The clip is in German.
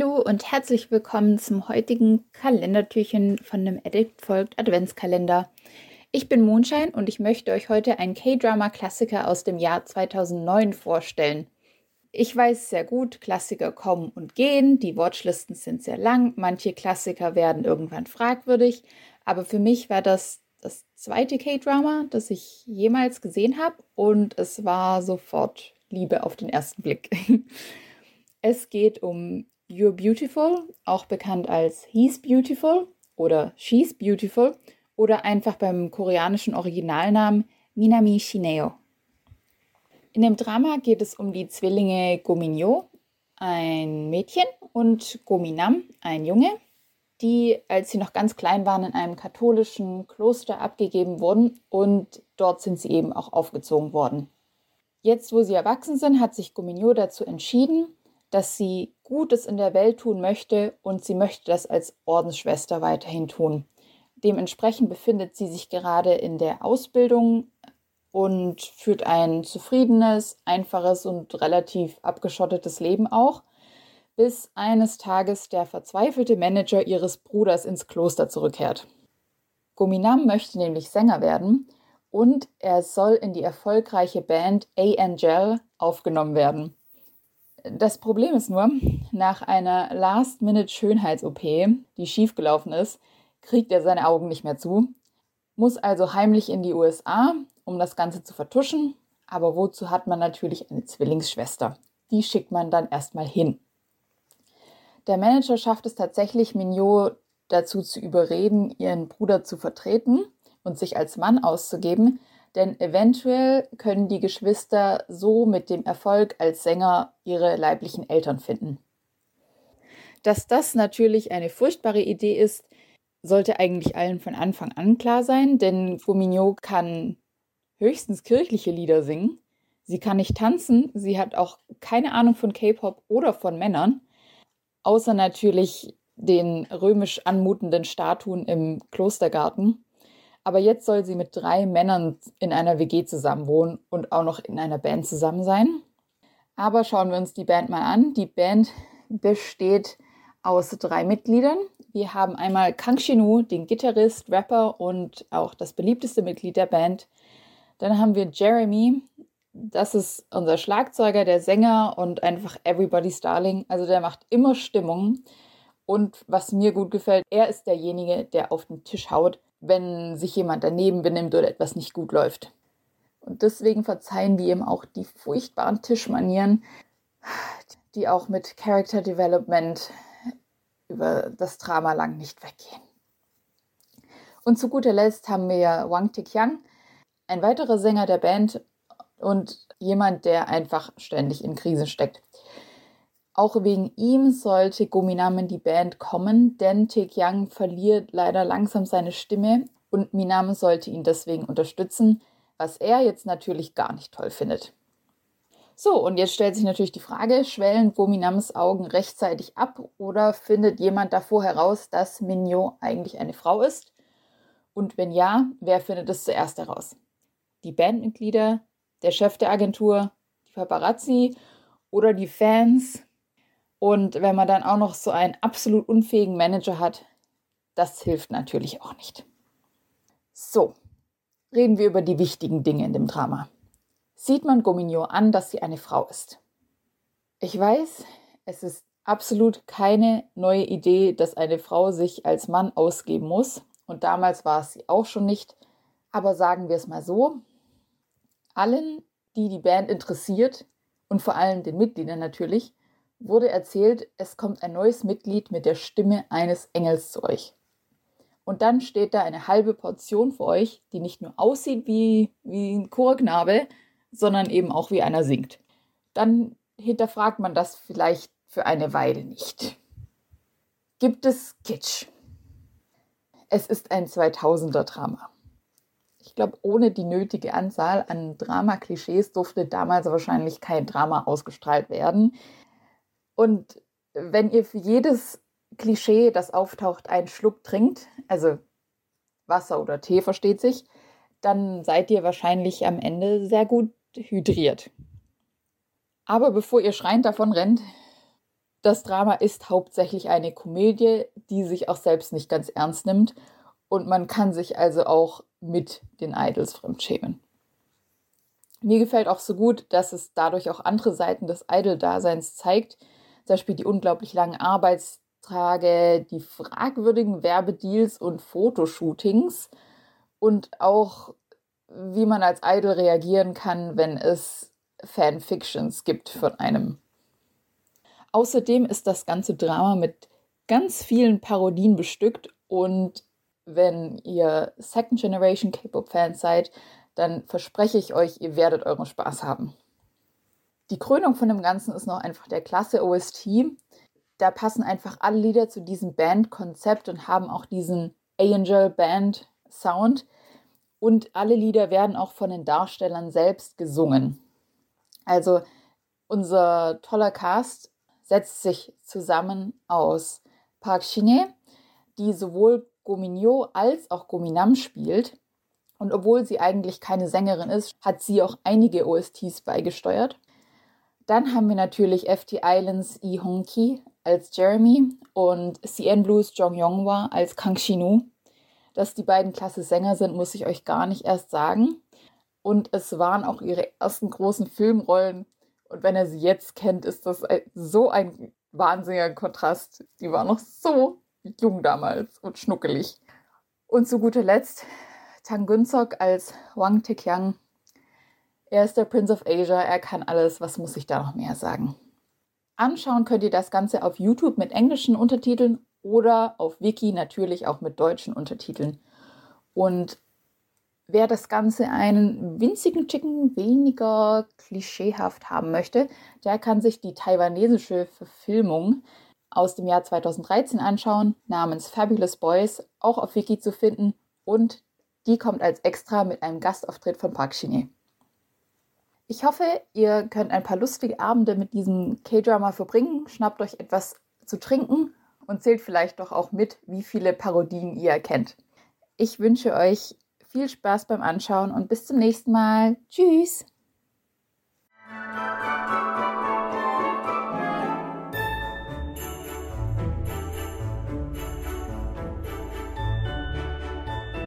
Hallo und herzlich willkommen zum heutigen Kalendertürchen von dem Edit folgt Adventskalender. Ich bin Mondschein und ich möchte euch heute einen K-Drama-Klassiker aus dem Jahr 2009 vorstellen. Ich weiß sehr gut, Klassiker kommen und gehen, die Watchlisten sind sehr lang, manche Klassiker werden irgendwann fragwürdig, aber für mich war das das zweite K-Drama, das ich jemals gesehen habe und es war sofort Liebe auf den ersten Blick. Es geht um You're Beautiful, auch bekannt als He's Beautiful oder She's Beautiful oder einfach beim koreanischen Originalnamen Minami Shineo. In dem Drama geht es um die Zwillinge Gominyo, ein Mädchen, und Gominam, ein Junge, die, als sie noch ganz klein waren, in einem katholischen Kloster abgegeben wurden und dort sind sie eben auch aufgezogen worden. Jetzt, wo sie erwachsen sind, hat sich Gominyo dazu entschieden, dass sie Gutes in der Welt tun möchte und sie möchte das als Ordensschwester weiterhin tun. Dementsprechend befindet sie sich gerade in der Ausbildung und führt ein zufriedenes, einfaches und relativ abgeschottetes Leben auch, bis eines Tages der verzweifelte Manager ihres Bruders ins Kloster zurückkehrt. Gominam möchte nämlich Sänger werden und er soll in die erfolgreiche Band A Angel aufgenommen werden. Das Problem ist nur, nach einer Last-Minute-Schönheits-OP, die schiefgelaufen ist, kriegt er seine Augen nicht mehr zu, muss also heimlich in die USA, um das Ganze zu vertuschen. Aber wozu hat man natürlich eine Zwillingsschwester? Die schickt man dann erstmal hin. Der Manager schafft es tatsächlich, Mignot dazu zu überreden, ihren Bruder zu vertreten und sich als Mann auszugeben, denn eventuell können die Geschwister so mit dem Erfolg als Sänger ihre leiblichen Eltern finden. Dass das natürlich eine furchtbare Idee ist, sollte eigentlich allen von Anfang an klar sein, denn Fumigno kann höchstens kirchliche Lieder singen. Sie kann nicht tanzen, sie hat auch keine Ahnung von K-Pop oder von Männern, außer natürlich den römisch anmutenden Statuen im Klostergarten. Aber jetzt soll sie mit drei Männern in einer WG zusammenwohnen und auch noch in einer Band zusammen sein. Aber schauen wir uns die Band mal an. Die Band besteht aus drei Mitgliedern. Wir haben einmal Kang Shinu, den Gitarrist, Rapper und auch das beliebteste Mitglied der Band. Dann haben wir Jeremy, das ist unser Schlagzeuger, der Sänger und einfach Everybody's Darling. Also der macht immer Stimmung. Und was mir gut gefällt, er ist derjenige, der auf den Tisch haut wenn sich jemand daneben benimmt oder etwas nicht gut läuft. Und deswegen verzeihen wir ihm auch die furchtbaren Tischmanieren, die auch mit Character Development über das Drama lang nicht weggehen. Und zu guter Letzt haben wir Wang Tikyang, ein weiterer Sänger der Band und jemand, der einfach ständig in Krise steckt. Auch wegen ihm sollte Gominam in die Band kommen, denn Taekyang verliert leider langsam seine Stimme und Minam sollte ihn deswegen unterstützen, was er jetzt natürlich gar nicht toll findet. So, und jetzt stellt sich natürlich die Frage, schwellen Gominams Augen rechtzeitig ab oder findet jemand davor heraus, dass Minyo eigentlich eine Frau ist? Und wenn ja, wer findet es zuerst heraus? Die Bandmitglieder, der Chef der Agentur, die Paparazzi oder die Fans? Und wenn man dann auch noch so einen absolut unfähigen Manager hat, das hilft natürlich auch nicht. So, reden wir über die wichtigen Dinge in dem Drama. Sieht man Gomignon an, dass sie eine Frau ist? Ich weiß, es ist absolut keine neue Idee, dass eine Frau sich als Mann ausgeben muss. Und damals war es sie auch schon nicht. Aber sagen wir es mal so, allen, die die Band interessiert und vor allem den Mitgliedern natürlich, wurde erzählt, es kommt ein neues Mitglied mit der Stimme eines Engels zu euch. Und dann steht da eine halbe Portion für euch, die nicht nur aussieht wie, wie ein Chorknabe, sondern eben auch wie einer singt. Dann hinterfragt man das vielleicht für eine Weile nicht. Gibt es Kitsch? Es ist ein 2000er-Drama. Ich glaube, ohne die nötige Anzahl an Drama-Klischees durfte damals wahrscheinlich kein Drama ausgestrahlt werden. Und wenn ihr für jedes Klischee, das auftaucht, einen Schluck trinkt, also Wasser oder Tee versteht sich, dann seid ihr wahrscheinlich am Ende sehr gut hydriert. Aber bevor ihr schreiend davon rennt, Das Drama ist hauptsächlich eine Komödie, die sich auch selbst nicht ganz ernst nimmt und man kann sich also auch mit den Idols fremdschämen. Mir gefällt auch so gut, dass es dadurch auch andere Seiten des Idol-Daseins zeigt, zum Beispiel die unglaublich langen Arbeitstage, die fragwürdigen Werbedeals und Fotoshootings und auch wie man als Idol reagieren kann, wenn es Fanfictions gibt von einem. Außerdem ist das ganze Drama mit ganz vielen Parodien bestückt und wenn ihr Second Generation K-Pop-Fans seid, dann verspreche ich euch, ihr werdet euren Spaß haben. Die Krönung von dem Ganzen ist noch einfach der klasse OST. Da passen einfach alle Lieder zu diesem Band-Konzept und haben auch diesen Angel Band Sound. Und alle Lieder werden auch von den Darstellern selbst gesungen. Also unser toller Cast setzt sich zusammen aus Park Shin-hye, die sowohl Gominyo als auch Gominam spielt. Und obwohl sie eigentlich keine Sängerin ist, hat sie auch einige OSTs beigesteuert. Dann haben wir natürlich FT Islands Lee Hong-ki als Jeremy und CN Blues Jong Yonghwa als Kang Shinu. Dass die beiden klasse Sänger sind, muss ich euch gar nicht erst sagen. Und es waren auch ihre ersten großen Filmrollen. Und wenn er sie jetzt kennt, ist das so ein wahnsinniger Kontrast. Die war noch so jung damals und schnuckelig. Und zu guter Letzt Tang Günzok als Wang Tekyang. Er ist der Prince of Asia, er kann alles, was muss ich da noch mehr sagen? Anschauen könnt ihr das Ganze auf YouTube mit englischen Untertiteln oder auf Wiki natürlich auch mit deutschen Untertiteln. Und wer das Ganze einen winzigen Chicken weniger klischeehaft haben möchte, der kann sich die taiwanesische Verfilmung aus dem Jahr 2013 anschauen, namens Fabulous Boys, auch auf Wiki zu finden und die kommt als Extra mit einem Gastauftritt von Park Shin-hye. Ich hoffe, ihr könnt ein paar lustige Abende mit diesem K-Drama verbringen, schnappt euch etwas zu trinken und zählt vielleicht doch auch mit, wie viele Parodien ihr erkennt. Ich wünsche euch viel Spaß beim Anschauen und bis zum nächsten Mal. Tschüss!